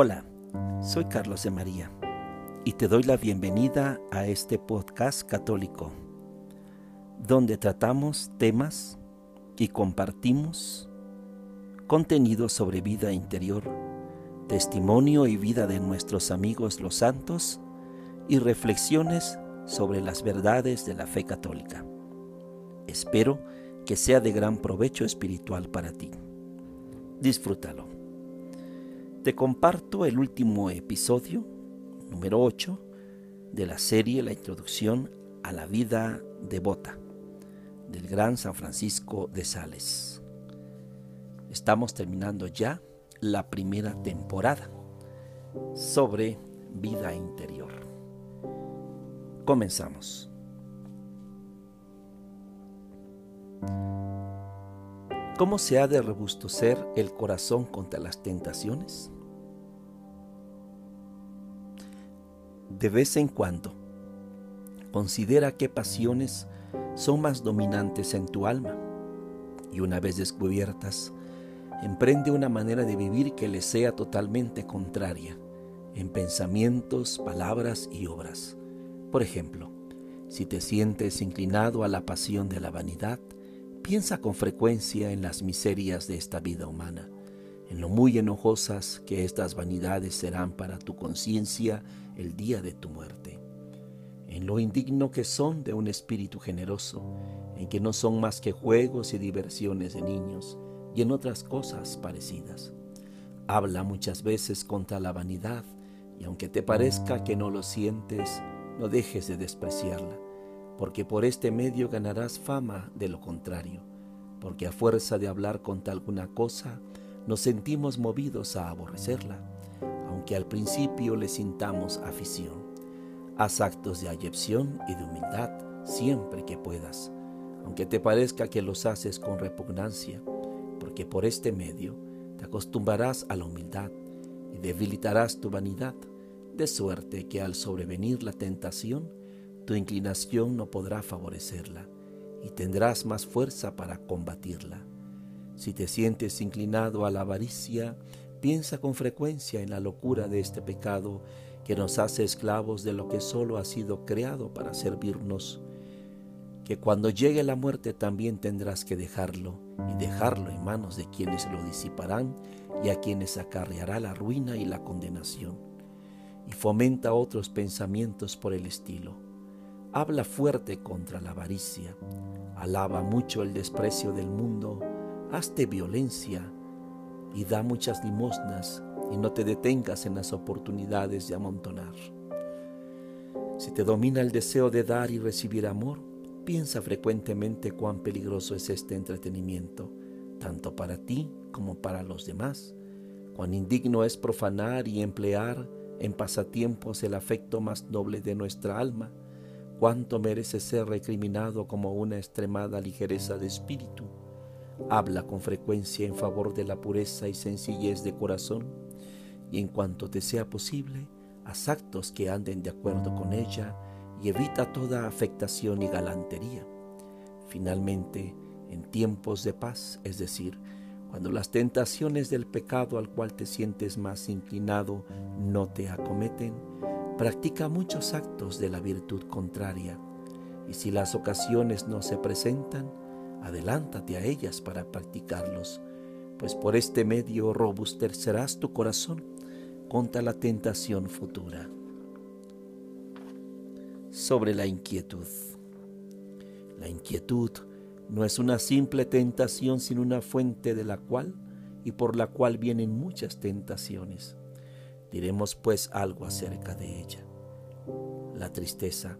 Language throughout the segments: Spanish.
Hola, soy Carlos de María y te doy la bienvenida a este podcast católico, donde tratamos temas y compartimos contenido sobre vida interior, testimonio y vida de nuestros amigos los santos y reflexiones sobre las verdades de la fe católica. Espero que sea de gran provecho espiritual para ti. Disfrútalo. Te comparto el último episodio, número 8, de la serie La Introducción a la Vida Devota del Gran San Francisco de Sales. Estamos terminando ya la primera temporada sobre vida interior. Comenzamos. ¿Cómo se ha de rebustocer el corazón contra las tentaciones? De vez en cuando, considera qué pasiones son más dominantes en tu alma y una vez descubiertas, emprende una manera de vivir que le sea totalmente contraria en pensamientos, palabras y obras. Por ejemplo, si te sientes inclinado a la pasión de la vanidad, piensa con frecuencia en las miserias de esta vida humana, en lo muy enojosas que estas vanidades serán para tu conciencia el día de tu muerte, en lo indigno que son de un espíritu generoso, en que no son más que juegos y diversiones de niños, y en otras cosas parecidas. Habla muchas veces contra la vanidad, y aunque te parezca que no lo sientes, no dejes de despreciarla, porque por este medio ganarás fama de lo contrario, porque a fuerza de hablar contra alguna cosa, nos sentimos movidos a aborrecerla, aunque al principio le sintamos afición. Haz actos de ayepción y de humildad siempre que puedas, aunque te parezca que los haces con repugnancia, porque por este medio te acostumbrarás a la humildad y debilitarás tu vanidad de suerte que al sobrevenir la tentación, tu inclinación no podrá favorecerla y tendrás más fuerza para combatirla. Si te sientes inclinado a la avaricia, piensa con frecuencia en la locura de este pecado que nos hace esclavos de lo que solo ha sido creado para servirnos, que cuando llegue la muerte también tendrás que dejarlo y dejarlo en manos de quienes lo disiparán y a quienes acarreará la ruina y la condenación y fomenta otros pensamientos por el estilo. Habla fuerte contra la avaricia, alaba mucho el desprecio del mundo, hazte violencia y da muchas limosnas y no te detengas en las oportunidades de amontonar. Si te domina el deseo de dar y recibir amor, piensa frecuentemente cuán peligroso es este entretenimiento, tanto para ti como para los demás, cuán indigno es profanar y emplear en pasatiempos el afecto más noble de nuestra alma, cuánto merece ser recriminado como una extremada ligereza de espíritu. Habla con frecuencia en favor de la pureza y sencillez de corazón, y en cuanto te sea posible, haz actos que anden de acuerdo con ella y evita toda afectación y galantería. Finalmente, en tiempos de paz, es decir, cuando las tentaciones del pecado al cual te sientes más inclinado no te acometen, practica muchos actos de la virtud contraria. Y si las ocasiones no se presentan, adelántate a ellas para practicarlos, pues por este medio robustecerás tu corazón contra la tentación futura. Sobre la inquietud. La inquietud no es una simple tentación, sino una fuente de la cual y por la cual vienen muchas tentaciones. Diremos pues algo acerca de ella. La tristeza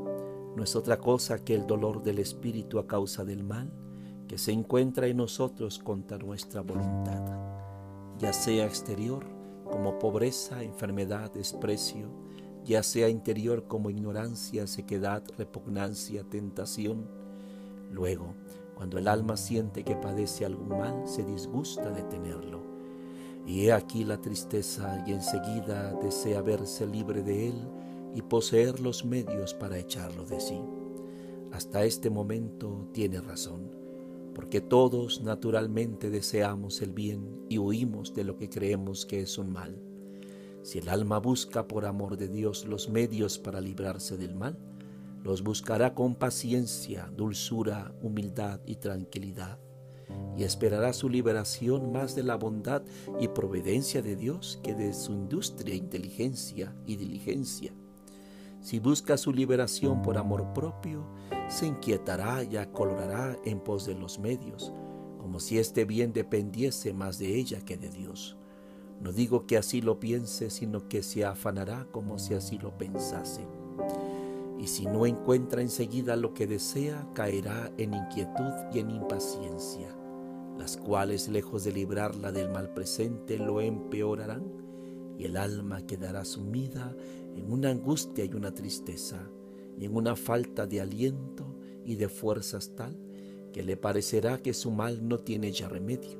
no es otra cosa que el dolor del espíritu a causa del mal que se encuentra en nosotros contra nuestra voluntad, ya sea exterior como pobreza, enfermedad, desprecio, ya sea interior como ignorancia, sequedad, repugnancia, tentación. Luego, cuando el alma siente que padece algún mal, se disgusta de tenerlo. Y he aquí la tristeza y enseguida desea verse libre de él y poseer los medios para echarlo de sí. hasta este momento tiene razón, porque todos naturalmente deseamos el bien y huimos de lo que creemos que es un mal. Si el alma busca por amor de Dios los medios para librarse del mal, los buscará con paciencia, dulzura, humildad y tranquilidad, y esperará su liberación más de la bondad y providencia de Dios que de su industria, inteligencia y diligencia. Si busca su liberación por amor propio, se inquietará y acolorará en pos de los medios, como si este bien dependiese más de ella que de Dios. No digo que así lo piense, sino que se afanará como si así lo pensase. Y si no encuentra enseguida lo que desea, caerá en inquietud y en impaciencia, las cuales, lejos de librarla del mal presente, lo empeorarán, y el alma quedará sumida en una angustia y una tristeza, y en una falta de aliento y de fuerzas tal, que le parecerá que su mal no tiene ya remedio.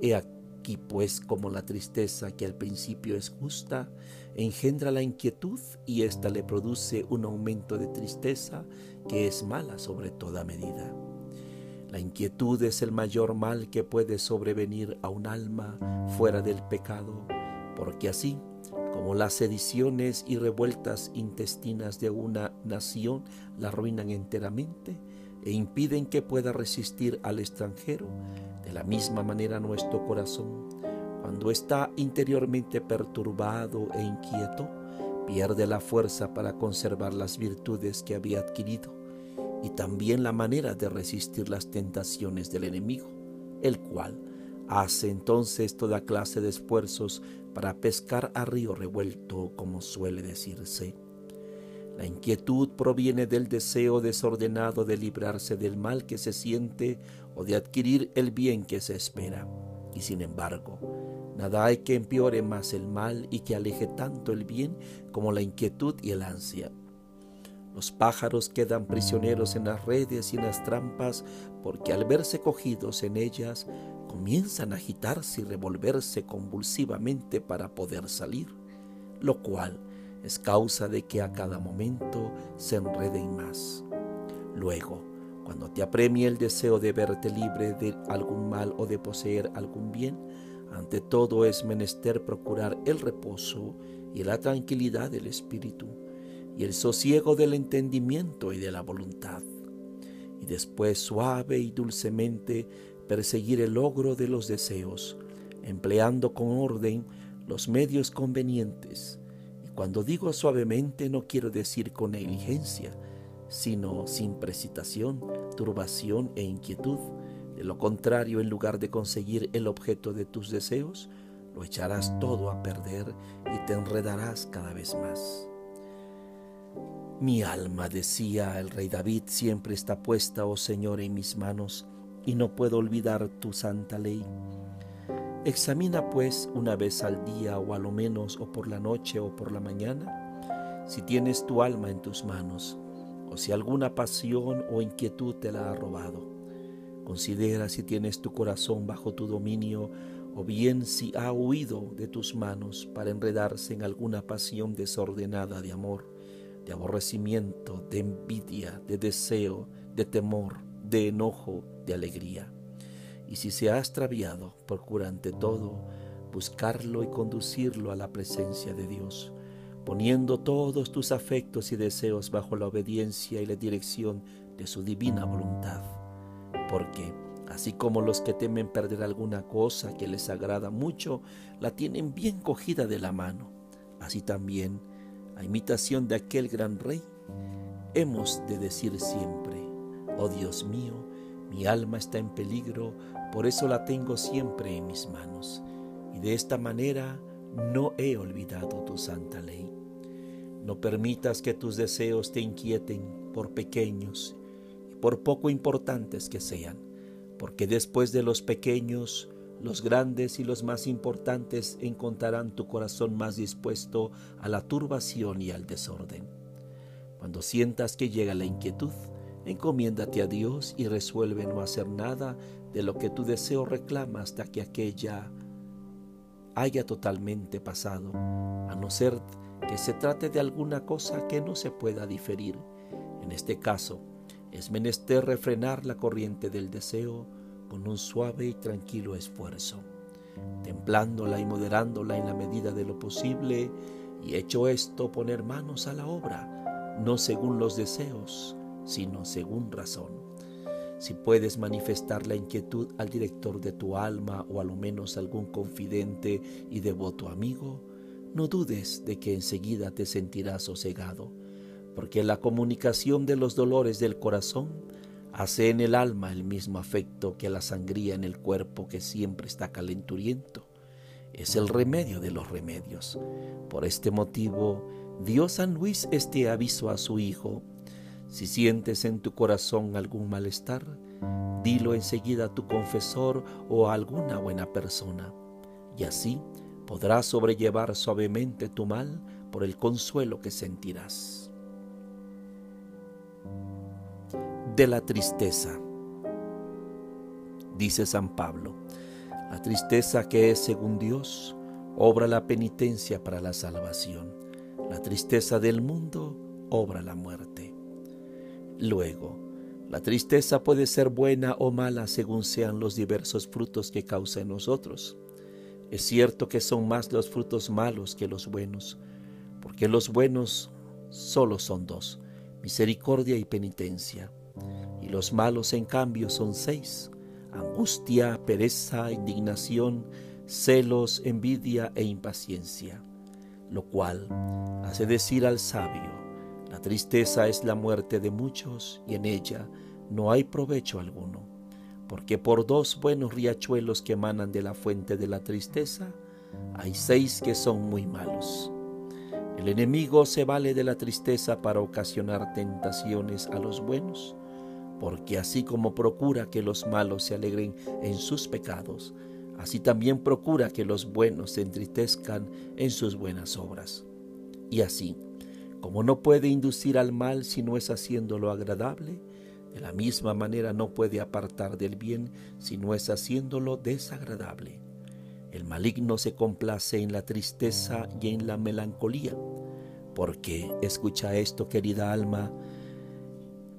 He aquí pues como la tristeza que al principio es justa, engendra la inquietud y ésta le produce un aumento de tristeza que es mala sobre toda medida. La inquietud es el mayor mal que puede sobrevenir a un alma fuera del pecado, porque así como las sediciones y revueltas intestinas de una nación la arruinan enteramente e impiden que pueda resistir al extranjero, de la misma manera nuestro corazón, cuando está interiormente perturbado e inquieto, pierde la fuerza para conservar las virtudes que había adquirido y también la manera de resistir las tentaciones del enemigo, el cual hace entonces toda clase de esfuerzos para pescar a río revuelto, como suele decirse. La inquietud proviene del deseo desordenado de librarse del mal que se siente o de adquirir el bien que se espera. Y sin embargo, nada hay que empeore más el mal y que aleje tanto el bien como la inquietud y el ansia. Los pájaros quedan prisioneros en las redes y en las trampas porque al verse cogidos en ellas comienzan a agitarse y revolverse convulsivamente para poder salir, lo cual es causa de que a cada momento se enreden más. Luego, cuando te apremie el deseo de verte libre de algún mal o de poseer algún bien, ante todo es menester procurar el reposo y la tranquilidad del espíritu y el sosiego del entendimiento y de la voluntad. Y después suave y dulcemente perseguir el logro de los deseos, empleando con orden los medios convenientes. Y cuando digo suavemente no quiero decir con negligencia, sino sin precipitación, turbación e inquietud. De lo contrario, en lugar de conseguir el objeto de tus deseos, lo echarás todo a perder y te enredarás cada vez más. Mi alma, decía el rey David, siempre está puesta, oh Señor, en mis manos y no puedo olvidar tu santa ley. Examina pues una vez al día o a lo menos o por la noche o por la mañana si tienes tu alma en tus manos o si alguna pasión o inquietud te la ha robado. Considera si tienes tu corazón bajo tu dominio o bien si ha huido de tus manos para enredarse en alguna pasión desordenada de amor, de aborrecimiento, de envidia, de deseo, de temor, de enojo, de alegría. Y si se ha extraviado, procura ante todo buscarlo y conducirlo a la presencia de Dios, poniendo todos tus afectos y deseos bajo la obediencia y la dirección de su divina voluntad. Porque, así como los que temen perder alguna cosa que les agrada mucho, la tienen bien cogida de la mano, así también, a imitación de aquel gran rey, hemos de decir siempre, oh Dios mío, mi alma está en peligro, por eso la tengo siempre en mis manos. Y de esta manera no he olvidado tu santa ley. No permitas que tus deseos te inquieten por pequeños y por poco importantes que sean, porque después de los pequeños, los grandes y los más importantes encontrarán tu corazón más dispuesto a la turbación y al desorden. Cuando sientas que llega la inquietud, Encomiéndate a Dios y resuelve no hacer nada de lo que tu deseo reclama hasta que aquella haya totalmente pasado, a no ser que se trate de alguna cosa que no se pueda diferir. En este caso, es menester refrenar la corriente del deseo con un suave y tranquilo esfuerzo, templándola y moderándola en la medida de lo posible, y hecho esto poner manos a la obra, no según los deseos, sino según razón. Si puedes manifestar la inquietud al director de tu alma o a lo menos algún confidente y devoto amigo, no dudes de que enseguida te sentirás sosegado, porque la comunicación de los dolores del corazón hace en el alma el mismo afecto que la sangría en el cuerpo que siempre está calenturiento. Es el remedio de los remedios. Por este motivo, dio San Luis este aviso a su hijo. Si sientes en tu corazón algún malestar, dilo enseguida a tu confesor o a alguna buena persona, y así podrás sobrellevar suavemente tu mal por el consuelo que sentirás. De la tristeza, dice San Pablo, la tristeza que es según Dios, obra la penitencia para la salvación. La tristeza del mundo obra la muerte. Luego, la tristeza puede ser buena o mala según sean los diversos frutos que causa en nosotros. Es cierto que son más los frutos malos que los buenos, porque los buenos solo son dos, misericordia y penitencia, y los malos en cambio son seis, angustia, pereza, indignación, celos, envidia e impaciencia, lo cual hace decir al sabio, la tristeza es la muerte de muchos y en ella no hay provecho alguno porque por dos buenos riachuelos que emanan de la fuente de la tristeza, hay seis que son muy malos. El enemigo se vale de la tristeza para ocasionar tentaciones a los buenos, porque así como procura que los malos se alegren en sus pecados, así también procura que los buenos se entristezcan en sus buenas obras. Y así, como no puede inducir al mal si no es haciéndolo agradable, de la misma manera no puede apartar del bien si no es haciéndolo desagradable. El maligno se complace en la tristeza y en la melancolía, porque, escucha esto querida alma,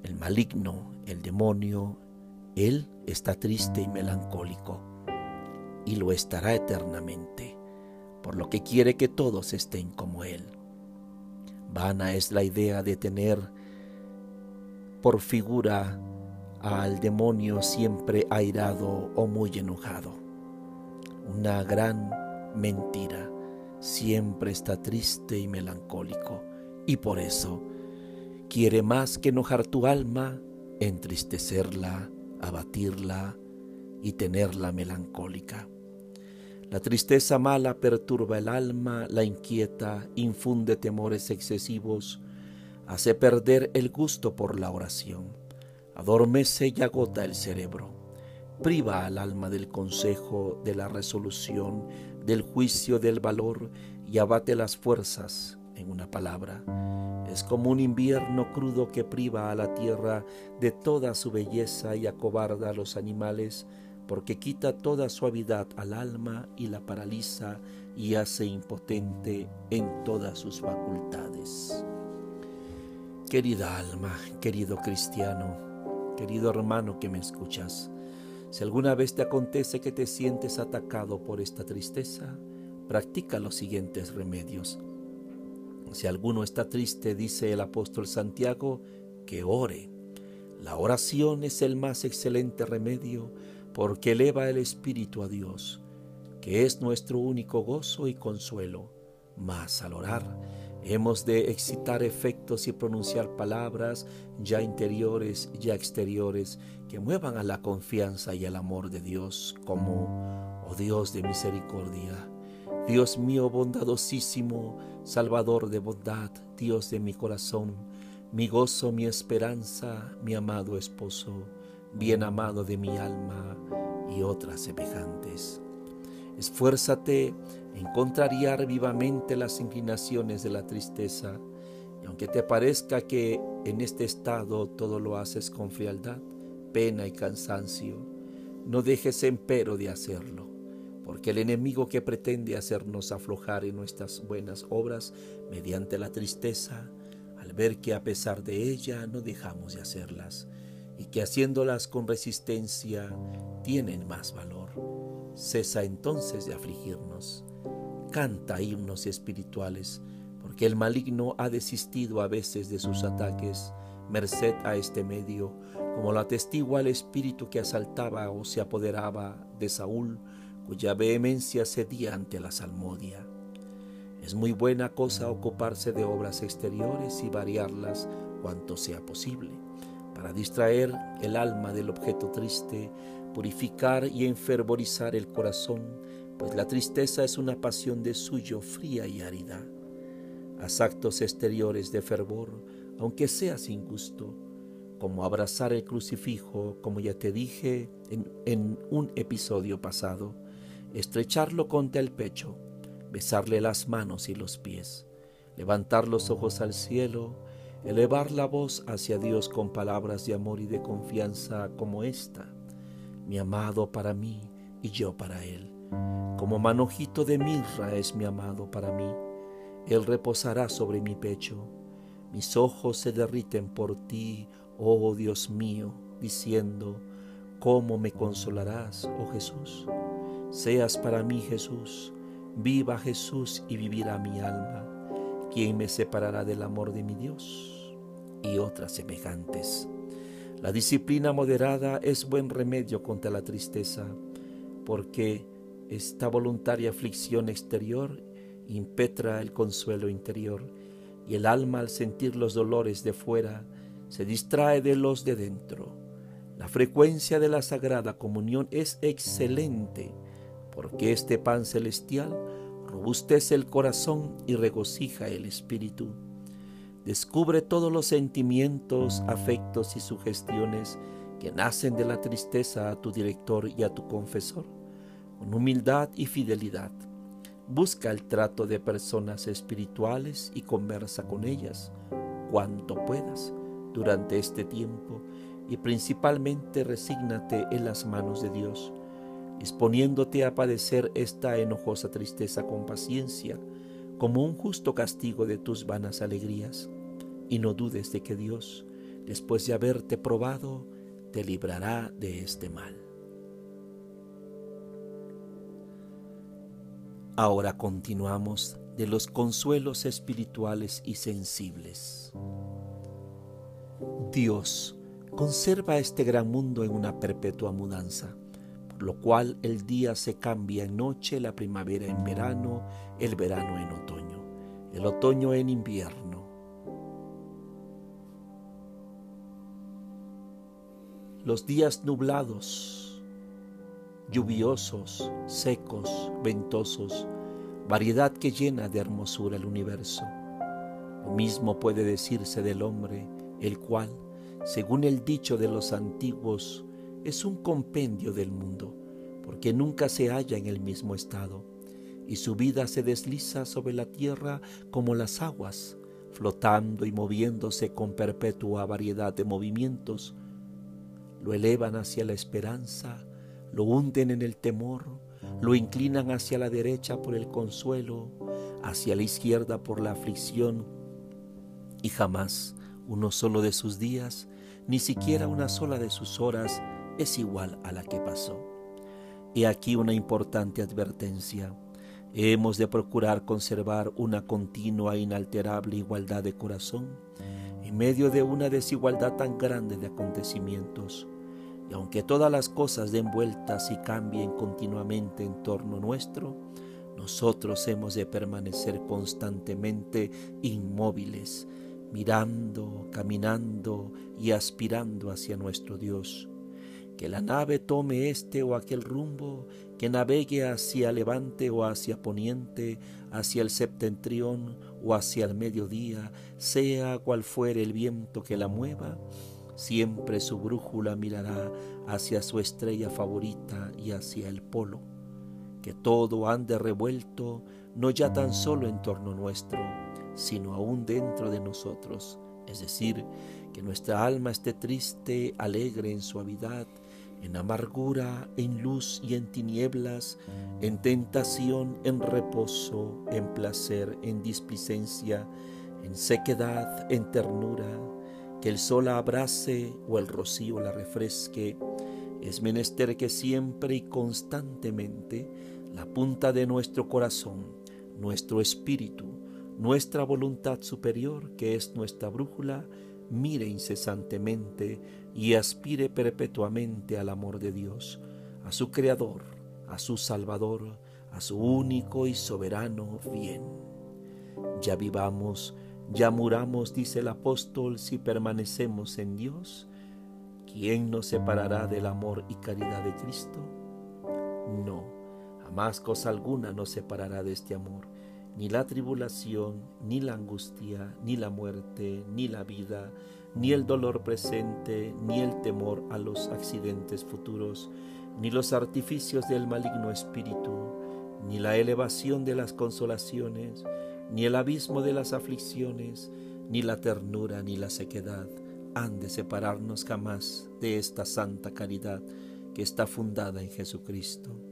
el maligno, el demonio, él está triste y melancólico, y lo estará eternamente, por lo que quiere que todos estén como él. Vana es la idea de tener por figura al demonio siempre airado o muy enojado. Una gran mentira. Siempre está triste y melancólico y por eso quiere más que enojar tu alma, entristecerla, abatirla y tenerla melancólica. La tristeza mala perturba el alma, la inquieta, infunde temores excesivos, hace perder el gusto por la oración, adormece y agota el cerebro, priva al alma del consejo, de la resolución, del juicio, del valor y abate las fuerzas, en una palabra. Es como un invierno crudo que priva a la tierra de toda su belleza y acobarda a los animales, porque quita toda suavidad al alma y la paraliza y hace impotente en todas sus facultades. Querida alma, querido cristiano, querido hermano que me escuchas, si alguna vez te acontece que te sientes atacado por esta tristeza, practica los siguientes remedios. Si alguno está triste, dice el apóstol Santiago, que ore. La oración es el más excelente remedio porque eleva el espíritu a Dios, que es nuestro único gozo y consuelo. Mas al orar, Hemos de excitar efectos y pronunciar palabras ya interiores, ya exteriores, que muevan a la confianza y al amor de Dios como, oh Dios de misericordia, Dios mío bondadosísimo, Salvador de bondad, Dios de mi corazón, mi gozo, mi esperanza, mi amado esposo, bien amado de mi alma y otras semejantes. Esfuérzate en contrariar vivamente las inclinaciones de la tristeza, y aunque te parezca que en este estado todo lo haces con frialdad, pena y cansancio, no dejes empero de hacerlo, porque el enemigo que pretende hacernos aflojar en nuestras buenas obras mediante la tristeza, al ver que a pesar de ella no dejamos de hacerlas y que haciéndolas con resistencia tienen más valor. Cesa entonces de afligirnos. Canta himnos espirituales, porque el maligno ha desistido a veces de sus ataques, merced a este medio, como lo atestigua el espíritu que asaltaba o se apoderaba de Saúl, cuya vehemencia cedía ante la salmodia. Es muy buena cosa ocuparse de obras exteriores y variarlas cuanto sea posible para distraer el alma del objeto triste, purificar y enfervorizar el corazón, pues la tristeza es una pasión de suyo fría y árida. Haz actos exteriores de fervor, aunque sea sin gusto, como abrazar el crucifijo, como ya te dije en, en un episodio pasado, estrecharlo contra el pecho, besarle las manos y los pies, levantar los ojos al cielo, elevar la voz hacia Dios con palabras de amor y de confianza como esta, mi amado para mí y yo para Él. Como manojito de mirra es mi amado para mí, Él reposará sobre mi pecho. Mis ojos se derriten por ti, oh Dios mío, diciendo, ¿cómo me consolarás, oh Jesús? Seas para mí Jesús, viva Jesús y vivirá mi alma. ¿Quién me separará del amor de mi Dios? y otras semejantes. La disciplina moderada es buen remedio contra la tristeza, porque esta voluntaria aflicción exterior impetra el consuelo interior, y el alma al sentir los dolores de fuera se distrae de los de dentro. La frecuencia de la Sagrada Comunión es excelente, porque este pan celestial robustece el corazón y regocija el espíritu. Descubre todos los sentimientos, afectos y sugestiones que nacen de la tristeza a tu director y a tu confesor, con humildad y fidelidad. Busca el trato de personas espirituales y conversa con ellas cuanto puedas durante este tiempo y principalmente resígnate en las manos de Dios, exponiéndote a padecer esta enojosa tristeza con paciencia, como un justo castigo de tus vanas alegrías y no dudes de que Dios, después de haberte probado, te librará de este mal. Ahora continuamos de los consuelos espirituales y sensibles. Dios conserva este gran mundo en una perpetua mudanza, lo cual el día se cambia en noche, la primavera en verano, el verano en otoño, el otoño en invierno los días nublados, lluviosos, secos, ventosos, variedad que llena de hermosura el universo. Lo mismo puede decirse del hombre, el cual, según el dicho de los antiguos, es un compendio del mundo, porque nunca se halla en el mismo estado, y su vida se desliza sobre la tierra como las aguas, flotando y moviéndose con perpetua variedad de movimientos, lo elevan hacia la esperanza, lo hunden en el temor, lo inclinan hacia la derecha por el consuelo, hacia la izquierda por la aflicción, y jamás uno solo de sus días, ni siquiera una sola de sus horas es igual a la que pasó. He aquí una importante advertencia. Hemos de procurar conservar una continua e inalterable igualdad de corazón en medio de una desigualdad tan grande de acontecimientos. Y aunque todas las cosas den vueltas y cambien continuamente en torno nuestro, nosotros hemos de permanecer constantemente inmóviles, mirando, caminando y aspirando hacia nuestro Dios. Que la nave tome este o aquel rumbo, que navegue hacia levante o hacia poniente, hacia el septentrión o hacia el mediodía, sea cual fuere el viento que la mueva, Siempre su brújula mirará hacia su estrella favorita y hacia el polo. Que todo ande revuelto, no ya tan solo en torno nuestro, sino aún dentro de nosotros. Es decir, que nuestra alma esté triste, alegre en suavidad, en amargura, en luz y en tinieblas, en tentación, en reposo, en placer, en displicencia, en sequedad, en ternura, que el sol la abrace o el rocío la refresque, es menester que siempre y constantemente la punta de nuestro corazón, nuestro espíritu, nuestra voluntad superior, que es nuestra brújula, mire incesantemente y aspire perpetuamente al amor de Dios, a su Creador, a su Salvador, a su único y soberano bien. Ya vivamos, ya muramos, dice el apóstol, si permanecemos en Dios. ¿Quién nos separará del amor y caridad de Cristo? No, jamás cosa alguna nos separará de este amor, ni la tribulación, ni la angustia, ni la muerte, ni la vida, ni el dolor presente, ni el temor a los accidentes futuros, ni los artificios del maligno espíritu, ni la elevación de las consolaciones, ni el abismo de las aflicciones, ni la ternura, ni la sequedad han de separarnos jamás de esta santa caridad que está fundada en Jesucristo.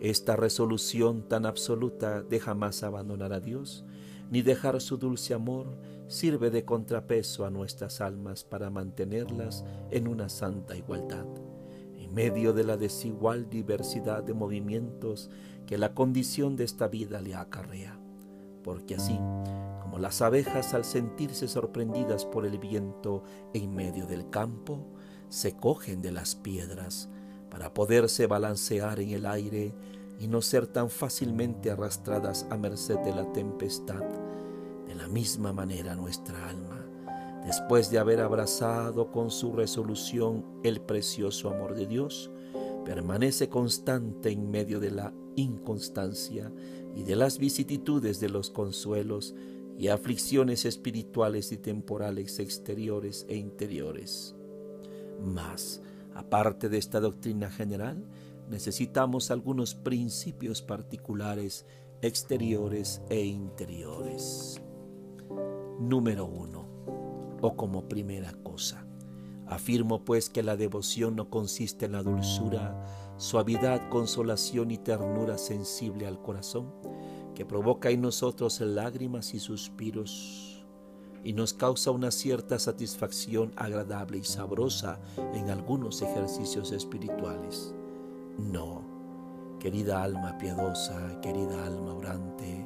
Esta resolución tan absoluta de jamás abandonar a Dios, ni dejar su dulce amor, sirve de contrapeso a nuestras almas para mantenerlas en una santa igualdad, en medio de la desigual diversidad de movimientos que la condición de esta vida le acarrea. Porque así, como las abejas al sentirse sorprendidas por el viento en medio del campo, se cogen de las piedras para poderse balancear en el aire y no ser tan fácilmente arrastradas a merced de la tempestad. De la misma manera nuestra alma, después de haber abrazado con su resolución el precioso amor de Dios, permanece constante en medio de la inconstancia y de las vicisitudes de los consuelos y aflicciones espirituales y temporales exteriores e interiores. Mas, aparte de esta doctrina general, necesitamos algunos principios particulares exteriores e interiores. Número uno, o como primera cosa. Afirmo pues que la devoción no consiste en la dulzura, suavidad, consolación y ternura sensible al corazón, que provoca en nosotros lágrimas y suspiros y nos causa una cierta satisfacción agradable y sabrosa en algunos ejercicios espirituales. No, querida alma piadosa, querida alma orante,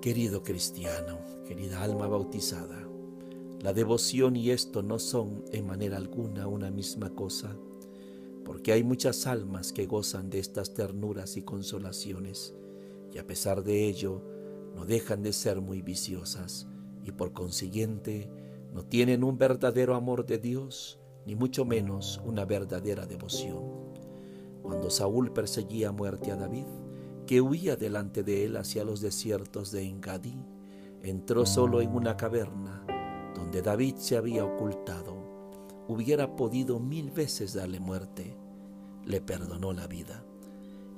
querido cristiano, querida alma bautizada, la devoción y esto no son en manera alguna una misma cosa, porque hay muchas almas que gozan de estas ternuras y consolaciones, y a pesar de ello no dejan de ser muy viciosas, y por consiguiente no tienen un verdadero amor de Dios, ni mucho menos una verdadera devoción cuando Saúl perseguía a muerte a David, que huía delante de él hacia los desiertos de Engadí, entró solo en una caverna donde David se había ocultado. Hubiera podido mil veces darle muerte, le perdonó la vida.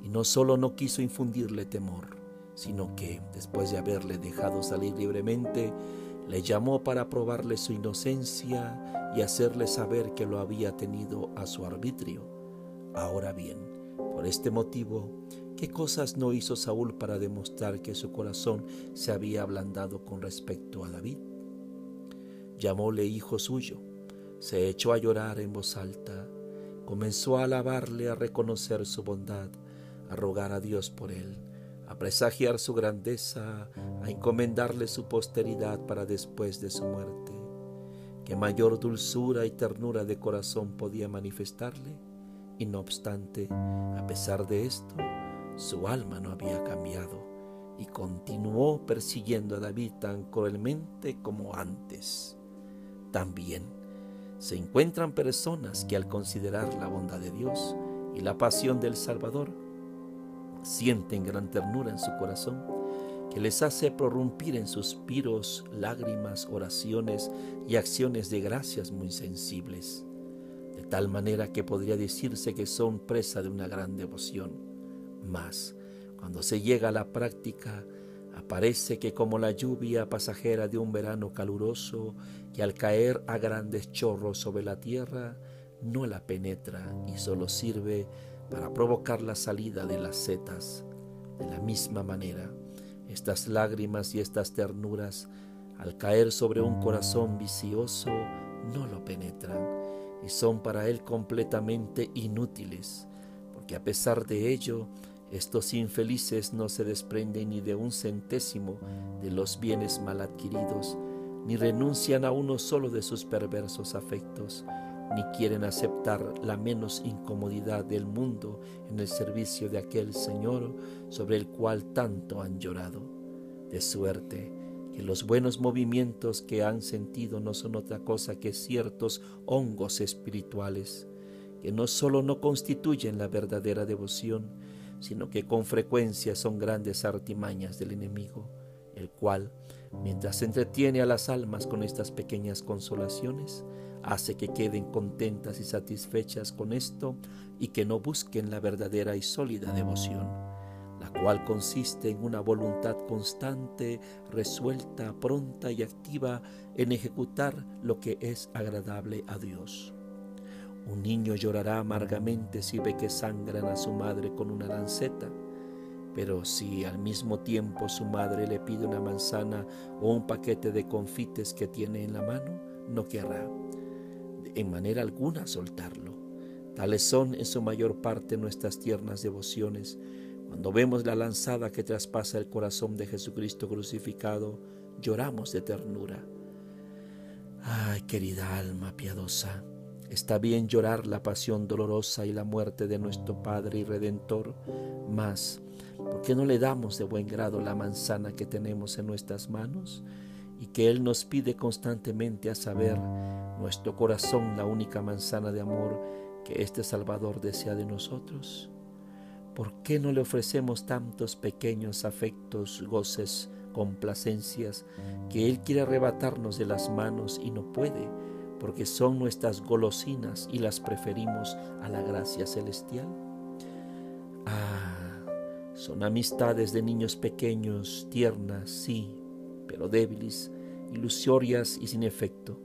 Y no solo no quiso infundirle temor, sino que, después de haberle dejado salir libremente, le llamó para probarle su inocencia y hacerle saber que lo había tenido a su arbitrio. Ahora bien, por este motivo, ¿qué cosas no hizo Saúl para demostrar que su corazón se había ablandado con respecto a David? Llamóle hijo suyo, se echó a llorar en voz alta, comenzó a alabarle, a reconocer su bondad, a rogar a Dios por él, a presagiar su grandeza, a encomendarle su posteridad para después de su muerte. ¿Qué mayor dulzura y ternura de corazón podía manifestarle? Y no obstante, a pesar de esto, su alma no había cambiado y continuó persiguiendo a David tan cruelmente como antes. También se encuentran personas que al considerar la bondad de Dios y la pasión del Salvador, sienten gran ternura en su corazón que les hace prorrumpir en suspiros, lágrimas, oraciones y acciones de gracias muy sensibles tal manera que podría decirse que son presa de una gran devoción. Mas, cuando se llega a la práctica, aparece que como la lluvia pasajera de un verano caluroso, que al caer a grandes chorros sobre la tierra, no la penetra y solo sirve para provocar la salida de las setas. De la misma manera, estas lágrimas y estas ternuras al caer sobre un corazón vicioso, no lo penetran y son para él completamente inútiles, porque a pesar de ello, estos infelices no se desprenden ni de un centésimo de los bienes mal adquiridos, ni renuncian a uno solo de sus perversos afectos, ni quieren aceptar la menos incomodidad del mundo en el servicio de aquel Señor sobre el cual tanto han llorado. De suerte que los buenos movimientos que han sentido no son otra cosa que ciertos hongos espirituales, que no solo no constituyen la verdadera devoción, sino que con frecuencia son grandes artimañas del enemigo, el cual, mientras entretiene a las almas con estas pequeñas consolaciones, hace que queden contentas y satisfechas con esto y que no busquen la verdadera y sólida devoción, la cual consiste en una voluntad constante, resuelta, pronta y activa en ejecutar lo que es agradable a Dios. Un niño llorará amargamente si ve que sangran a su madre con una lanceta, pero si al mismo tiempo su madre le pide una manzana o un paquete de confites que tiene en la mano, no querrá en manera alguna soltarlo. Tales son en su mayor parte nuestras tiernas devociones. Cuando vemos la lanzada que traspasa el corazón de Jesucristo crucificado, lloramos de ternura. Ay, querida alma piadosa, está bien llorar la pasión dolorosa y la muerte de nuestro Padre y Redentor, mas ¿por qué no le damos de buen grado la manzana que tenemos en nuestras manos y que Él nos pide constantemente a saber nuestro corazón la única manzana de amor que este Salvador desea de nosotros? ¿Por qué no le ofrecemos tantos pequeños afectos, goces, complacencias que Él quiere arrebatarnos de las manos y no puede, porque son nuestras golosinas y las preferimos a la gracia celestial? Ah, son amistades de niños pequeños, tiernas, sí, pero débiles, ilusorias y sin efecto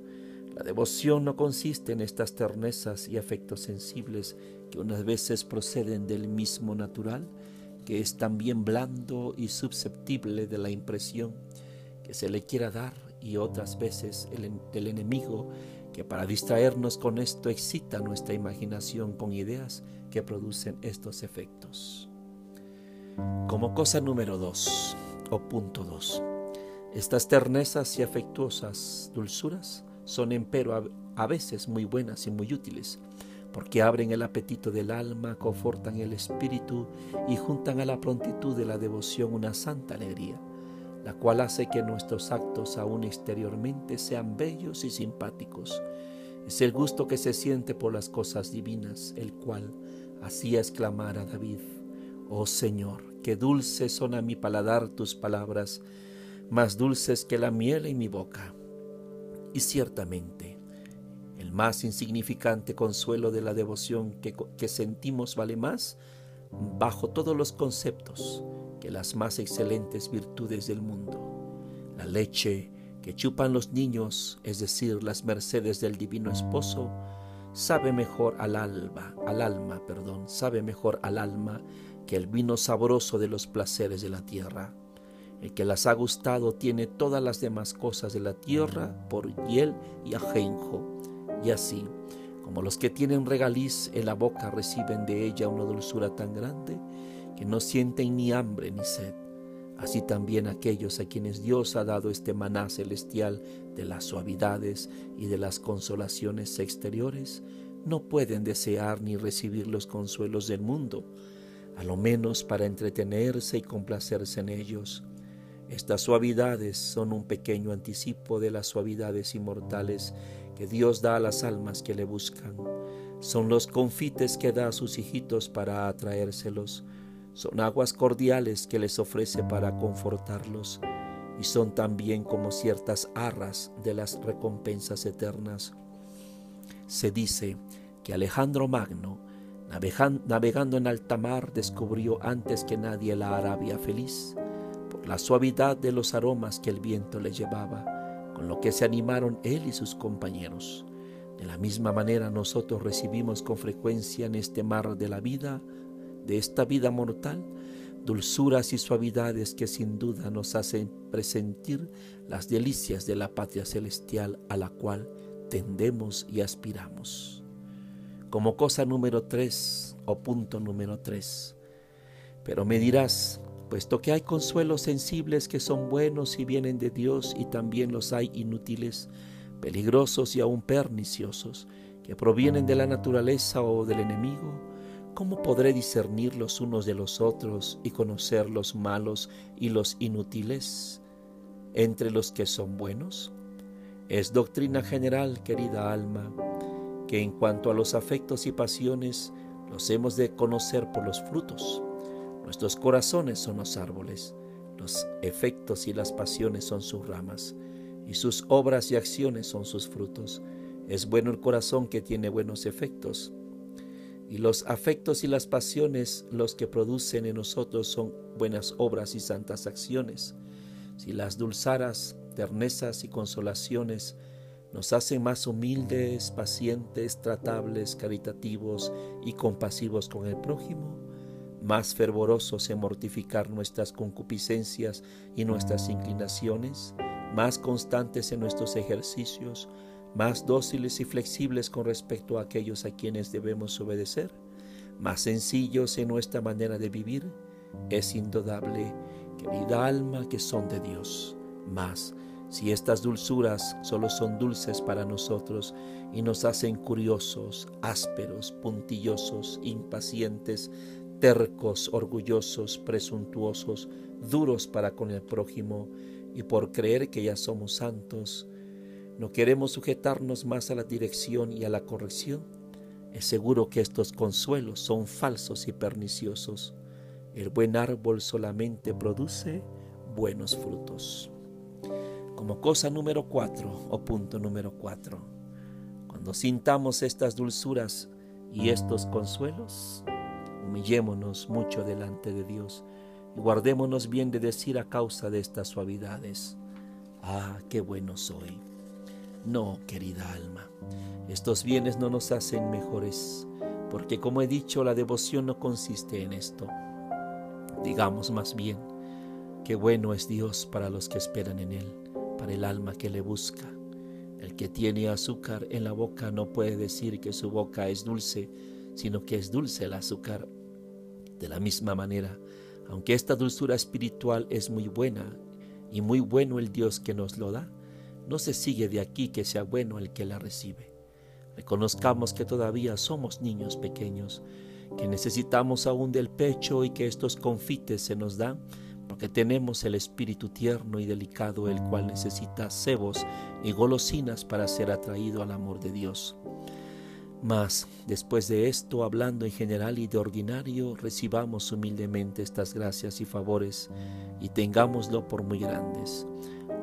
la devoción no consiste en estas ternezas y afectos sensibles que unas veces proceden del mismo natural, que es también blando y susceptible de la impresión que se le quiera dar, y otras veces el, del enemigo, que para distraernos con esto excita nuestra imaginación con ideas que producen estos efectos. Como cosa número dos, o punto dos, estas ternezas y afectuosas dulzuras son empero a veces muy buenas y muy útiles, porque abren el apetito del alma, confortan el espíritu y juntan a la prontitud de la devoción una santa alegría, la cual hace que nuestros actos aún exteriormente sean bellos y simpáticos. Es el gusto que se siente por las cosas divinas, el cual hacía exclamar a David, Oh Señor, qué dulces son a mi paladar tus palabras, más dulces que la miel en mi boca. Y ciertamente, el más insignificante consuelo de la devoción que, sentimos vale más, bajo todos los conceptos, que las más excelentes virtudes del mundo. La leche que chupan los niños, es decir, las mercedes del divino esposo, sabe mejor al alma, al alma, perdón, sabe mejor al alma que el vino sabroso de los placeres de la tierra. El que las ha gustado tiene todas las demás cosas de la tierra por hiel y ajenjo. Y así, como los que tienen regaliz en la boca reciben de ella una dulzura tan grande que no sienten ni hambre ni sed, así también aquellos a quienes Dios ha dado este maná celestial de las suavidades y de las consolaciones exteriores, no pueden desear ni recibir los consuelos del mundo, a lo menos para entretenerse y complacerse en ellos estas suavidades son un pequeño anticipo de las suavidades inmortales que Dios da a las almas que le buscan. Son los confites que da a sus hijitos para atraérselos. Son aguas cordiales que les ofrece para confortarlos. Y son también como ciertas arras de las recompensas eternas. Se dice que Alejandro Magno, navegando en alta mar, descubrió antes que nadie la Arabia feliz la suavidad de los aromas que el viento le llevaba, con lo que se animaron él y sus compañeros. De la misma manera nosotros recibimos con frecuencia en este mar de la vida, de esta vida mortal, dulzuras y suavidades que sin duda nos hacen presentir las delicias de la patria celestial a la cual tendemos y aspiramos. Como cosa número tres o punto número tres. Pero me dirás, puesto que hay consuelos sensibles que son buenos y vienen de Dios y también los hay inútiles, peligrosos y aún perniciosos, que provienen de la naturaleza o del enemigo, ¿cómo podré discernir los unos de los otros y conocer los malos y los inútiles entre los que son buenos? Es doctrina general, querida alma, que en cuanto a los afectos y pasiones, los hemos de conocer por los frutos. Nuestros corazones son los árboles, los efectos y las pasiones son sus ramas, y sus obras y acciones son sus frutos. Es bueno el corazón que tiene buenos efectos, y los afectos y las pasiones los que producen en nosotros son buenas obras y santas acciones. Si las dulzaras, ternezas y consolaciones nos hacen más humildes, pacientes, tratables, caritativos y compasivos con el prójimo, más fervorosos en mortificar nuestras concupiscencias y nuestras inclinaciones, más constantes en nuestros ejercicios, más dóciles y flexibles con respecto a aquellos a quienes debemos obedecer, más sencillos en nuestra manera de vivir, es indudable, querida alma, que son de Dios. Más, si estas dulzuras solo son dulces para nosotros y nos hacen curiosos, ásperos, puntillosos, impacientes, tercos, orgullosos, presuntuosos, duros para con el prójimo, y por creer que ya somos santos, no queremos sujetarnos más a la dirección y a la corrección, es seguro que estos consuelos son falsos y perniciosos. El buen árbol solamente produce buenos frutos. Como cosa número cuatro o punto número cuatro, cuando sintamos estas dulzuras y estos consuelos, humillémonos mucho delante de Dios y guardémonos bien de decir a causa de estas suavidades, ah, qué bueno soy. No, querida alma, estos bienes no nos hacen mejores, porque como he dicho, la devoción no consiste en esto. Digamos más bien, qué bueno es Dios para los que esperan en Él, para el alma que le busca. El que tiene azúcar en la boca no puede decir que su boca es dulce, sino que es dulce el azúcar de la misma manera, aunque esta dulzura espiritual es muy buena y muy bueno el Dios que nos lo da, no se sigue de aquí que sea bueno el que la recibe. Reconozcamos que todavía somos niños pequeños, que necesitamos aún del pecho y que estos confites se nos dan porque tenemos el espíritu tierno y delicado el cual necesita cebos y golosinas para ser atraído al amor de Dios. Mas, después de esto, hablando en general y de ordinario, recibamos humildemente estas gracias y favores y tengámoslo por muy grandes,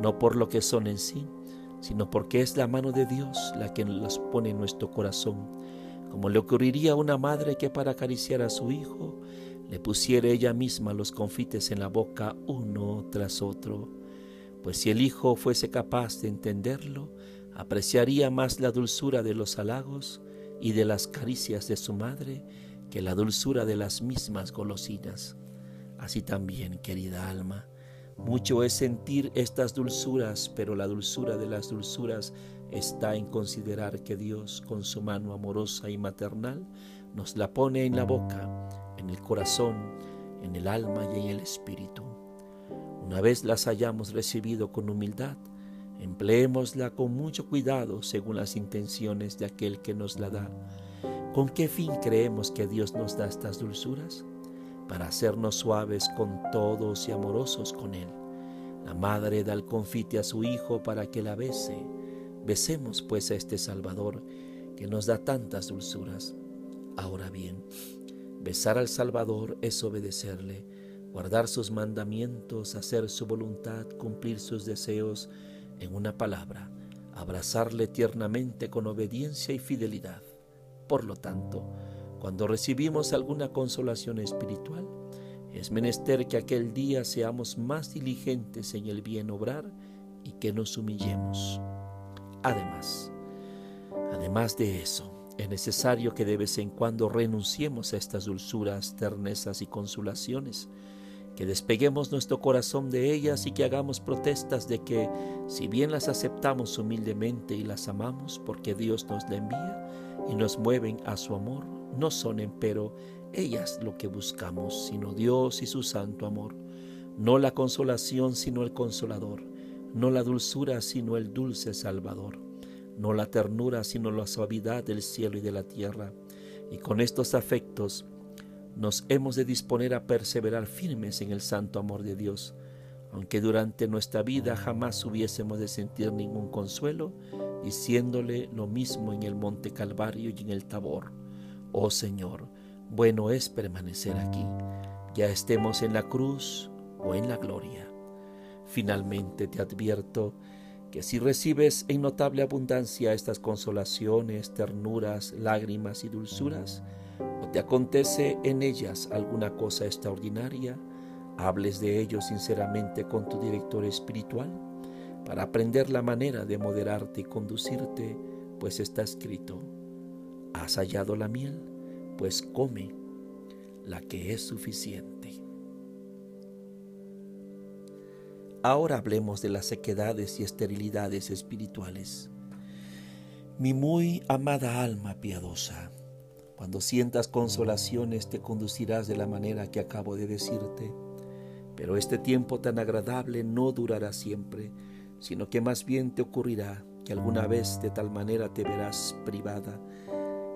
no por lo que son en sí, sino porque es la mano de Dios la que las pone en nuestro corazón, como le ocurriría a una madre que para acariciar a su hijo le pusiera ella misma los confites en la boca uno tras otro, pues si el hijo fuese capaz de entenderlo, apreciaría más la dulzura de los halagos, y de las caricias de su madre que la dulzura de las mismas golosinas. Así también, querida alma, mucho es sentir estas dulzuras, pero la dulzura de las dulzuras está en considerar que Dios, con su mano amorosa y maternal, nos la pone en la boca, en el corazón, en el alma y en el espíritu. Una vez las hayamos recibido con humildad, Empleémosla con mucho cuidado según las intenciones de aquel que nos la da. ¿Con qué fin creemos que Dios nos da estas dulzuras? Para hacernos suaves con todos y amorosos con Él. La madre da el confite a su hijo para que la bese. Besemos pues a este Salvador que nos da tantas dulzuras. Ahora bien, besar al Salvador es obedecerle, guardar sus mandamientos, hacer su voluntad, cumplir sus deseos, en una palabra, abrazarle tiernamente con obediencia y fidelidad. Por lo tanto, cuando recibimos alguna consolación espiritual, es menester que aquel día seamos más diligentes en el bien obrar y que nos humillemos. Además, además de eso, es necesario que de vez en cuando renunciemos a estas dulzuras, ternezas y consolaciones, que despeguemos nuestro corazón de ellas y que hagamos protestas de que, si bien las aceptamos humildemente y las amamos porque Dios nos la envía y nos mueven a su amor, no son empero ellas lo que buscamos, sino Dios y su santo amor, no la consolación sino el consolador, no la dulzura sino el dulce Salvador, no la ternura sino la suavidad del cielo y de la tierra, y con estos afectos nos hemos de disponer a perseverar firmes en el santo amor de Dios, aunque durante nuestra vida jamás hubiésemos de sentir ningún consuelo, diciéndole lo mismo en el monte Calvario y en el Tabor. Oh Señor, bueno es permanecer aquí, ya estemos en la cruz o en la gloria. Finalmente te advierto que si recibes en notable abundancia estas consolaciones, ternuras, lágrimas y dulzuras, o te acontece en ellas alguna cosa extraordinaria, hables de ello sinceramente con tu director espiritual para aprender la manera de moderarte y conducirte, pues está escrito, ¿has hallado la miel? Pues come la que es suficiente. Ahora hablemos de las sequedades y esterilidades espirituales. Mi muy amada alma piadosa, cuando sientas consolaciones te conducirás de la manera que acabo de decirte, pero este tiempo tan agradable no durará siempre, sino que más bien te ocurrirá que alguna vez de tal manera te verás privada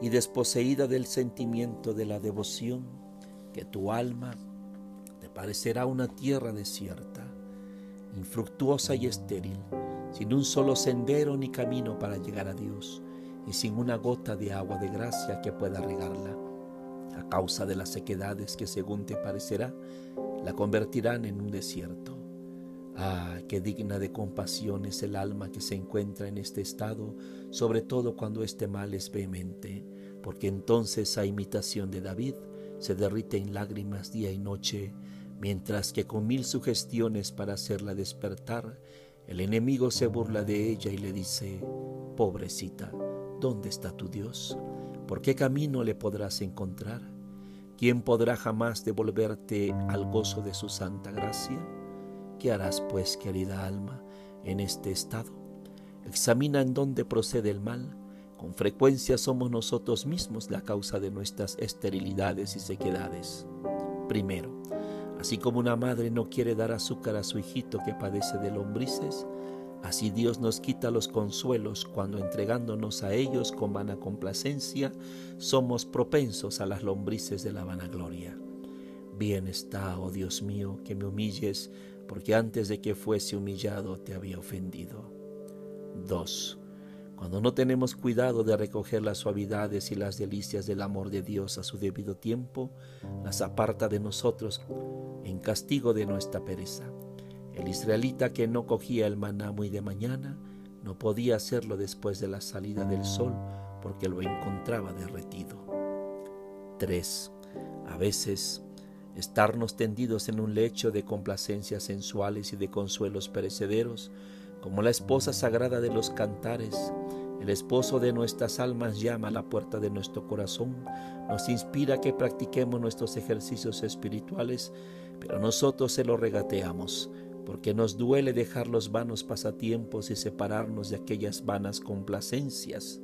y desposeída del sentimiento de la devoción, que tu alma te parecerá una tierra desierta infructuosa y estéril, sin un solo sendero ni camino para llegar a Dios, y sin una gota de agua de gracia que pueda regarla. A causa de las sequedades que según te parecerá, la convertirán en un desierto. Ah, qué digna de compasión es el alma que se encuentra en este estado, sobre todo cuando este mal es vehemente, porque entonces a imitación de David se derrite en lágrimas día y noche, mientras que con mil sugestiones para hacerla despertar, el enemigo se burla de ella y le dice, pobrecita, ¿dónde está tu Dios? ¿Por qué camino le podrás encontrar? ¿Quién podrá jamás devolverte al gozo de su santa gracia? ¿Qué harás, pues, querida alma, en este estado? Examina en dónde procede el mal. Con frecuencia somos nosotros mismos la causa de nuestras esterilidades y sequedades. Primero, Así como una madre no quiere dar azúcar a su hijito que padece de lombrices, así Dios nos quita los consuelos cuando entregándonos a ellos con vana complacencia, somos propensos a las lombrices de la vanagloria. Bien está, oh Dios mío, que me humilles, porque antes de que fuese humillado te había ofendido. 2. Cuando no tenemos cuidado de recoger las suavidades y las delicias del amor de Dios a su debido tiempo, las aparta de nosotros en castigo de nuestra pereza. El israelita que no cogía el maná muy de mañana, no podía hacerlo después de la salida del sol porque lo encontraba derretido. 3. A veces, estarnos tendidos en un lecho de complacencias sensuales y de consuelos perecederos, como la esposa sagrada de los cantares, el esposo de nuestras almas llama a la puerta de nuestro corazón, nos inspira que practiquemos nuestros ejercicios espirituales, pero nosotros se lo regateamos, porque nos duele dejar los vanos pasatiempos y separarnos de aquellas vanas complacencias.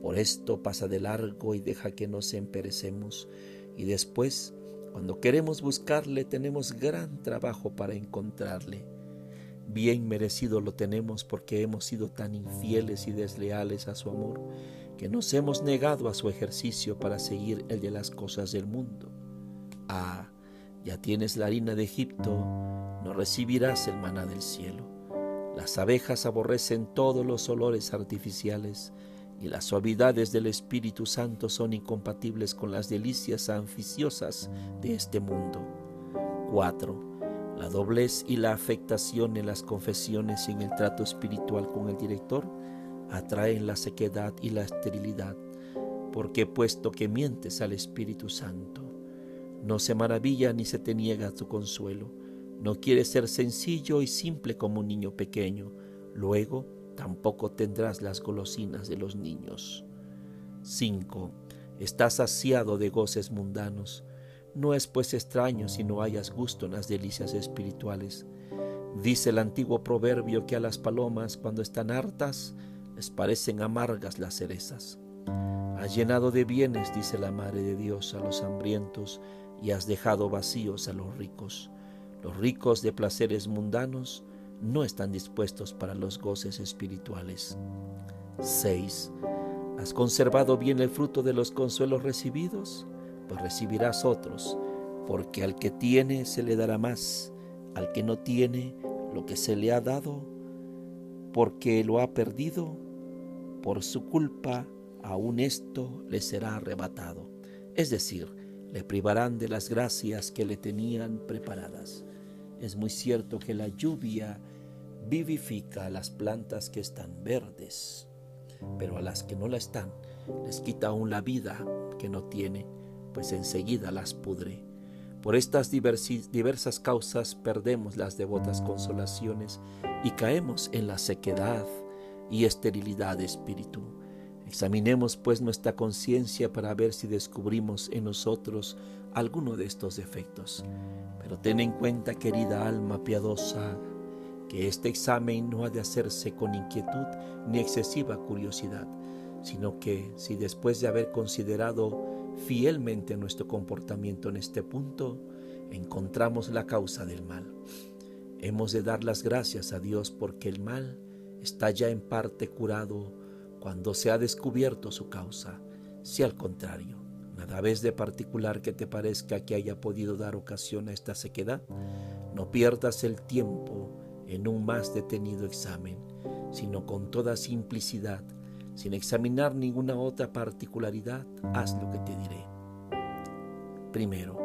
Por esto pasa de largo y deja que nos emperecemos, y después, cuando queremos buscarle, tenemos gran trabajo para encontrarle bien merecido lo tenemos porque hemos sido tan infieles y desleales a su amor, que nos hemos negado a su ejercicio para seguir el de las cosas del mundo. Ah, ya tienes la harina de Egipto, no recibirás el maná del cielo. Las abejas aborrecen todos los olores artificiales y las suavidades del Espíritu Santo son incompatibles con las delicias anficiosas de este mundo. 4 la doblez y la afectación en las confesiones y en el trato espiritual con el director atraen la sequedad y la esterilidad, porque puesto que mientes al Espíritu Santo, no se maravilla ni se te niega tu consuelo, no quieres ser sencillo y simple como un niño pequeño, luego tampoco tendrás las golosinas de los niños. 5. Estás saciado de goces mundanos, No es pues extraño si no hayas gusto en las delicias espirituales. Dice el antiguo proverbio que a las palomas cuando están hartas les parecen amargas las cerezas. Has llenado de bienes, dice la Madre de Dios, a los hambrientos y has dejado vacíos a los ricos. Los ricos de placeres mundanos no están dispuestos para los goces espirituales. 6. ¿Has conservado bien el fruto de los consuelos recibidos? Pues recibirás otros, porque al que tiene se le dará más, al que no tiene lo que se le ha dado, porque lo ha perdido, por su culpa aún esto le será arrebatado. Es decir, le privarán de las gracias que le tenían preparadas. Es muy cierto que la lluvia vivifica a las plantas que están verdes pero a las que no la están les quita aún la vida que no tiene, pues enseguida las pudre. Por estas diversas causas perdemos las devotas consolaciones y caemos en la sequedad y esterilidad de espíritu. Examinemos pues nuestra conciencia para ver si descubrimos en nosotros alguno de estos defectos. Pero ten en cuenta, querida alma piadosa, que este examen no ha de hacerse con inquietud ni excesiva curiosidad, sino que si después de haber considerado fielmente nuestro comportamiento en este punto, encontramos la causa del mal, hemos de dar las gracias a Dios porque el mal está ya en parte curado cuando se ha descubierto su causa. Si al contrario, nada vez de particular que te parezca que haya podido dar ocasión a esta sequedad, no pierdas el tiempo en un más detenido examen, sino con toda simplicidad, sin examinar ninguna otra particularidad, haz lo que te diré. Primero,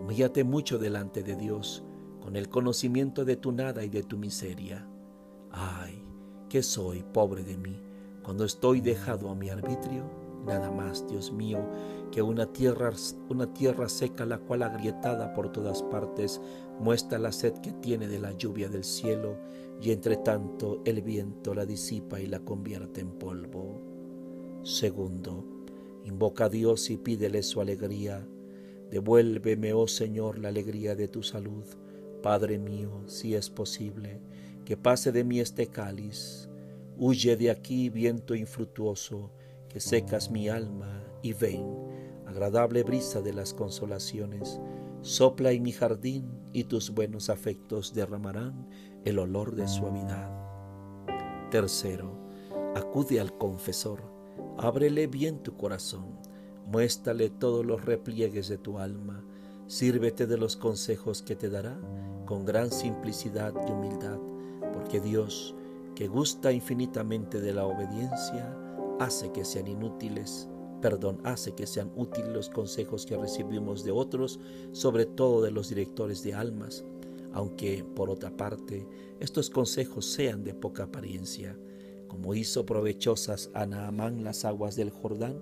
humíllate mucho delante de Dios con el conocimiento de tu nada y de tu miseria. Ay, ¿qué soy, pobre de mí, cuando estoy dejado a mi arbitrio? Nada más, Dios mío, que una tierra, una tierra seca la cual agrietada por todas partes muestra la sed que tiene de la lluvia del cielo y entre tanto el viento la disipa y la convierte en polvo. Segundo, invoca a Dios y pídele su alegría. Devuélveme, oh Señor, la alegría de tu salud. Padre mío, si es posible, que pase de mí este cáliz. Huye de aquí, viento infructuoso, que secas mi alma, y ven, agradable brisa de las consolaciones Sopla en mi jardín y tus buenos afectos derramarán el olor de suavidad. Tercero, acude al confesor, ábrele bien tu corazón, muéstrale todos los repliegues de tu alma, sírvete de los consejos que te dará con gran simplicidad y humildad, porque Dios, que gusta infinitamente de la obediencia, hace que sean inútiles perdón hace que sean útiles los consejos que recibimos de otros, sobre todo de los directores de almas, aunque por otra parte estos consejos sean de poca apariencia, como hizo provechosas a Naamán las aguas del Jordán,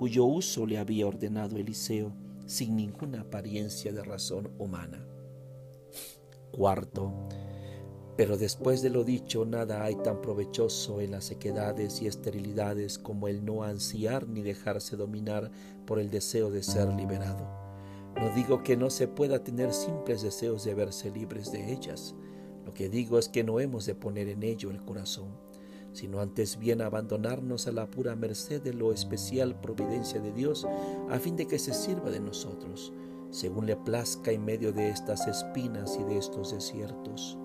cuyo uso le había ordenado Eliseo sin ninguna apariencia de razón humana. Cuarto, pero después de lo dicho, nada hay tan provechoso en las sequedades y esterilidades como el no ansiar ni dejarse dominar por el deseo de ser liberado. No digo que no se pueda tener simples deseos de verse libres de ellas. Lo que digo es que no hemos de poner en ello el corazón, sino antes bien abandonarnos a la pura merced de lo especial providencia de Dios, a fin de que se sirva de nosotros, según le plazca en medio de estas espinas y de estos desiertos.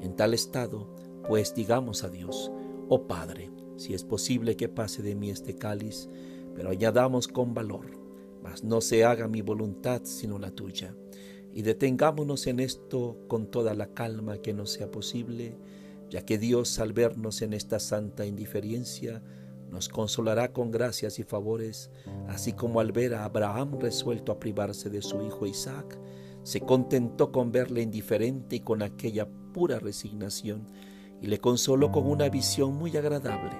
En tal estado, pues digamos a Dios, oh Padre, si es posible que pase de mí este cáliz, pero añadamos con valor, mas no se haga mi voluntad sino la tuya. Y detengámonos en esto con toda la calma que nos sea posible, ya que Dios al vernos en esta santa indiferencia, nos consolará con gracias y favores, así como al ver a Abraham resuelto a privarse de su hijo Isaac, se contentó con verle indiferente y con aquella pura resignación, y le consoló con una visión muy agradable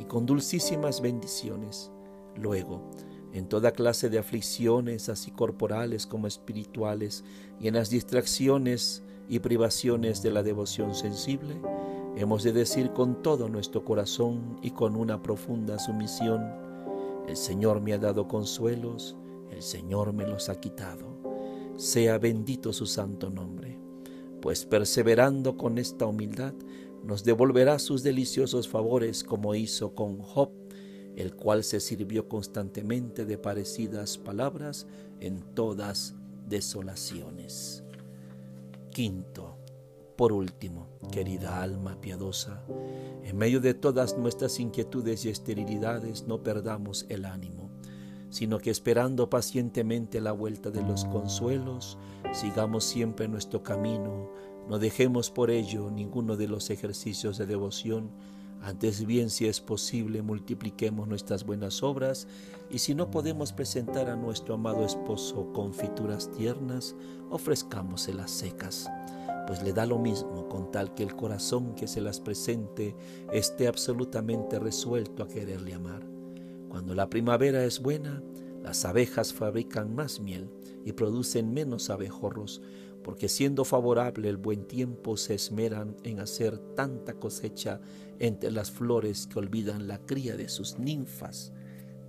y con dulcísimas bendiciones. Luego, en toda clase de aflicciones, así corporales como espirituales, y en las distracciones y privaciones de la devoción sensible, hemos de decir con todo nuestro corazón y con una profunda sumisión, el Señor me ha dado consuelos, el Señor me los ha quitado. Sea bendito su santo nombre, pues perseverando con esta humildad, nos devolverá sus deliciosos favores como hizo con Job, el cual se sirvió constantemente de parecidas palabras en todas desolaciones. Quinto, por último, querida alma piadosa, en medio de todas nuestras inquietudes y esterilidades no perdamos el ánimo, sino que esperando pacientemente la vuelta de los consuelos, sigamos siempre nuestro camino, no dejemos por ello ninguno de los ejercicios de devoción, antes bien si es posible multipliquemos nuestras buenas obras y si no podemos presentar a nuestro amado esposo confituras tiernas, ofrezcámoselas secas, pues le da lo mismo con tal que el corazón que se las presente esté absolutamente resuelto a quererle amar. Cuando la primavera es buena, las abejas fabrican más miel y producen menos abejorros, porque siendo favorable el buen tiempo se esmeran en hacer tanta cosecha entre las flores que olvidan la cría de sus ninfas.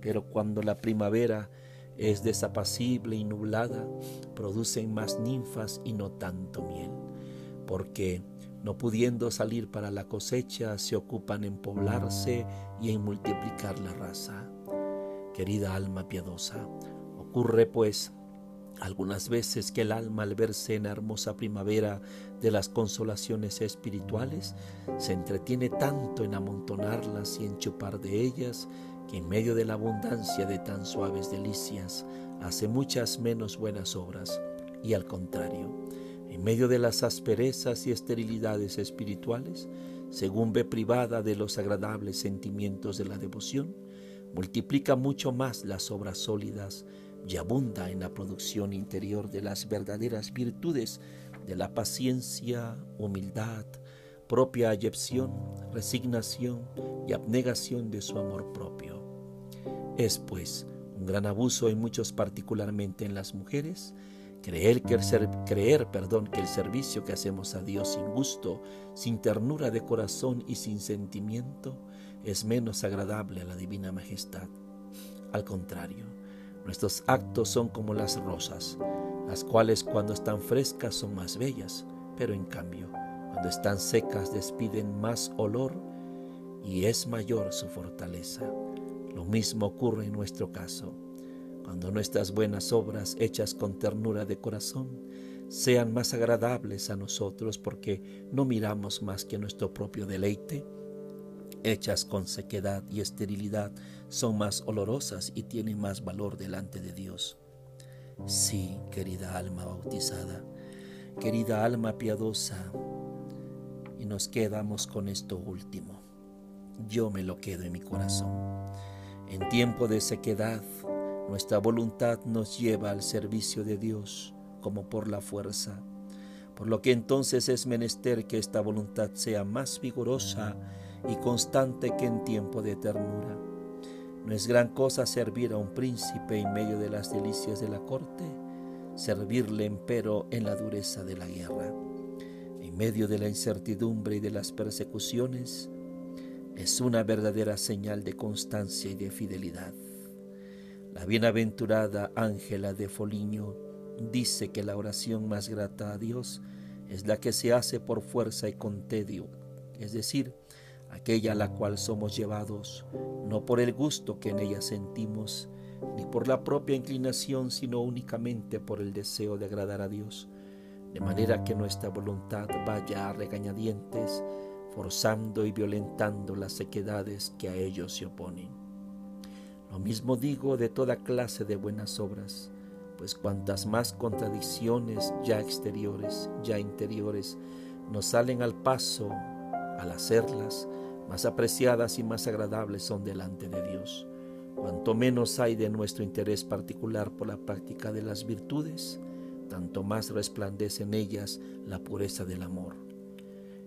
Pero cuando la primavera es desapacible y nublada, producen más ninfas y no tanto miel, porque no pudiendo salir para la cosecha, se ocupan en poblarse y en multiplicar la raza. Querida alma piadosa, ocurre pues algunas veces que el alma al verse en hermosa primavera de las consolaciones espirituales se entretiene tanto en amontonarlas y en chupar de ellas que en medio de la abundancia de tan suaves delicias hace muchas menos buenas obras. Y al contrario, en medio de las asperezas y esterilidades espirituales, según ve privada de los agradables sentimientos de la devoción, multiplica mucho más las obras sólidas y abunda en la producción interior de las verdaderas virtudes de la paciencia, humildad, propia ayepción, resignación y abnegación de su amor propio. Es pues un gran abuso en muchos, particularmente en las mujeres, creer, creer perdón, que el servicio que hacemos a Dios sin gusto, sin ternura de corazón y sin sentimiento es menos agradable a la divina majestad. Al contrario, Nuestros actos son como las rosas, las cuales cuando están frescas son más bellas, pero en cambio, cuando están secas despiden más olor y es mayor su fortaleza. Lo mismo ocurre en nuestro caso. Cuando nuestras buenas obras hechas con ternura de corazón sean más agradables a nosotros porque no miramos más que nuestro propio deleite, hechas con sequedad y esterilidad, son más olorosas y tienen más valor delante de Dios. Sí, querida alma bautizada, querida alma piadosa, y nos quedamos con esto último. Yo me lo quedo en mi corazón. En tiempo de sequedad, nuestra voluntad nos lleva al servicio de Dios como por la fuerza, por lo que entonces es menester que esta voluntad sea más vigorosa y constante que en tiempo de ternura. No es gran cosa servir a un príncipe en medio de las delicias de la corte, servirle empero en la dureza de la guerra. En medio de la incertidumbre y de las persecuciones, es una verdadera señal de constancia y de fidelidad. La bienaventurada Ángela de Foligno dice que la oración más grata a Dios es la que se hace por fuerza y con tedio, es decir, aquella a la cual somos llevados, no por el gusto que en ella sentimos, ni por la propia inclinación, sino únicamente por el deseo de agradar a Dios, de manera que nuestra voluntad vaya a regañadientes, forzando y violentando las sequedades que a ellos se oponen. Lo mismo digo de toda clase de buenas obras, pues cuantas más contradicciones ya exteriores, ya interiores, nos salen al paso al hacerlas, más apreciadas y más agradables son delante de Dios. Cuanto menos hay de nuestro interés particular por la práctica de las virtudes, tanto más resplandece en ellas la pureza del amor.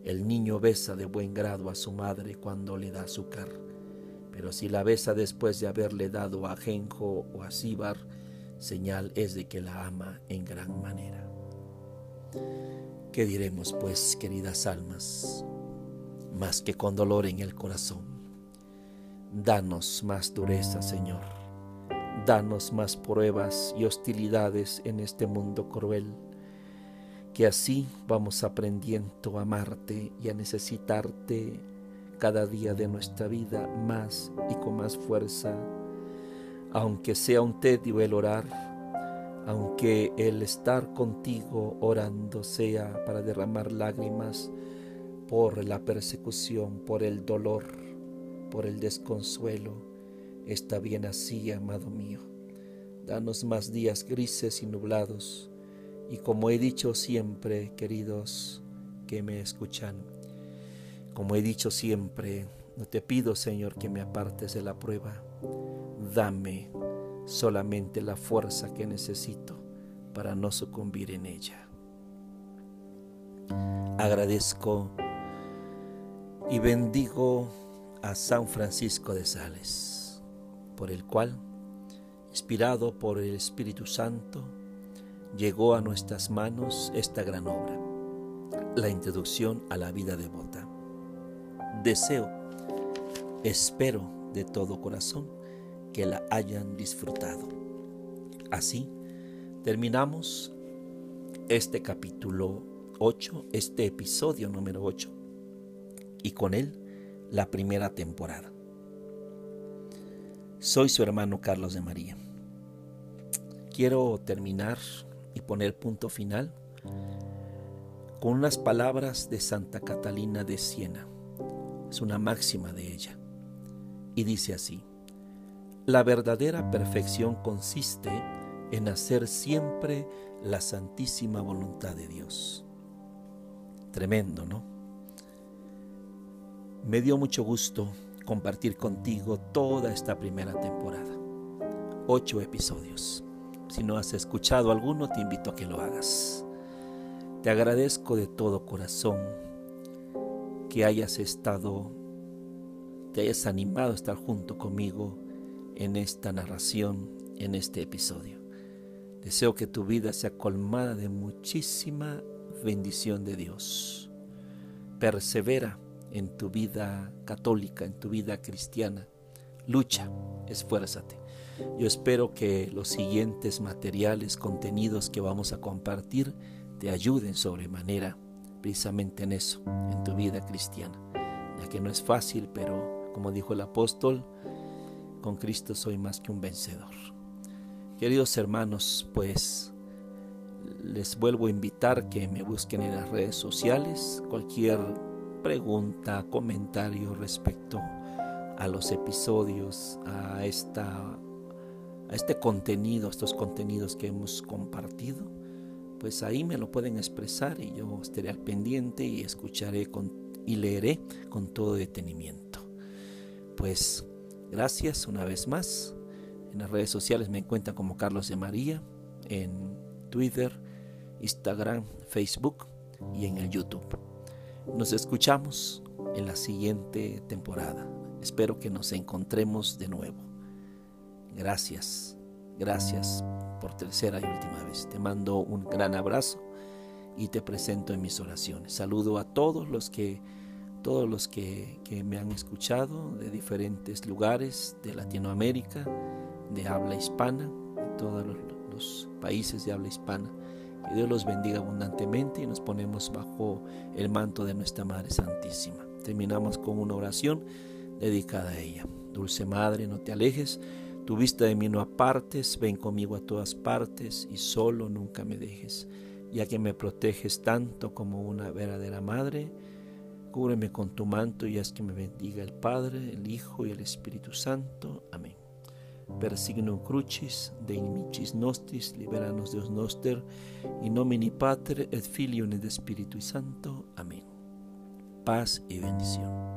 El niño besa de buen grado a su madre cuando le da azúcar, pero si la besa después de haberle dado ajenjo o a síbar, señal es de que la ama en gran manera. ¿Qué diremos pues, queridas almas? Más que con dolor en el corazón. Danos más dureza, Señor. danos más pruebas y hostilidades en este mundo cruel, que así vamos aprendiendo a amarte y a necesitarte cada día de nuestra vida más y con más fuerza, aunque sea un tedio el orar, aunque el estar contigo orando sea para derramar lágrimas por la persecución, por el dolor, por el desconsuelo, está bien así, amado mío. Danos más días grises y nublados, y como he dicho siempre, queridos que me escuchan, como he dicho siempre, no te pido, Señor, que me apartes de la prueba. Dame solamente la fuerza que necesito para no sucumbir en ella. Agradezco y bendigo a San Francisco de Sales, por el cual, inspirado por el Espíritu Santo, llegó a nuestras manos esta gran obra, la introducción a la vida devota deseo, espero de todo corazón que la hayan disfrutado. Así terminamos este capítulo 8, este episodio número 8, y con él la primera temporada. Soy su hermano Carlos de María. Quiero terminar y poner punto final con unas palabras de Santa Catalina de Siena es una máxima de ella. Y dice así, la verdadera perfección consiste en hacer siempre la santísima voluntad de Dios. Tremendo, ¿no? Me dio mucho gusto compartir contigo toda esta primera temporada. Ocho episodios. Si no has escuchado alguno, te invito a que lo hagas. Te agradezco de todo corazón que hayas estado, te hayas animado a estar junto conmigo en esta narración, en este episodio. Deseo que tu vida sea colmada de muchísima bendición de Dios. Persevera en tu vida católica, en tu vida cristiana. Lucha, esfuérzate. Yo espero que los siguientes materiales, contenidos que vamos a compartir, te ayuden sobremanera precisamente en eso, en tu vida cristiana, ya que no es fácil, pero como dijo el apóstol, con Cristo soy más que un vencedor. Queridos hermanos, pues les vuelvo a invitar que me busquen en las redes sociales cualquier pregunta, comentario respecto a los episodios, a esta a este contenido, a estos contenidos que hemos compartido pues ahí me lo pueden expresar y yo estaré al pendiente y escucharé con, y leeré con todo detenimiento. Pues gracias una vez más. En las redes sociales me encuentran como Carlos de María, en Twitter, Instagram, Facebook y en el YouTube. Nos escuchamos en la siguiente temporada. Espero que nos encontremos de nuevo. Gracias, gracias por tercera y última vez. Te mando un gran abrazo y te presento en mis oraciones. Saludo a todos los que todos los que, me han escuchado de diferentes lugares de Latinoamérica, de habla hispana, de todos los países de habla hispana. Que Dios los bendiga abundantemente y nos ponemos bajo el manto de nuestra Madre Santísima. Terminamos con una oración dedicada a ella. Dulce Madre, no te alejes tu vista de mí no apartes, ven conmigo a todas partes y solo nunca me dejes, ya que me proteges tanto como una verdadera madre. Cúbreme con tu manto y haz que me bendiga el Padre, el Hijo y el Espíritu Santo. Amén. Persignum crucis, de inimicis nostris, liberanos Deus noster, in nomine Pater et Filio et Spiritu Santo. Amén. Paz y bendición.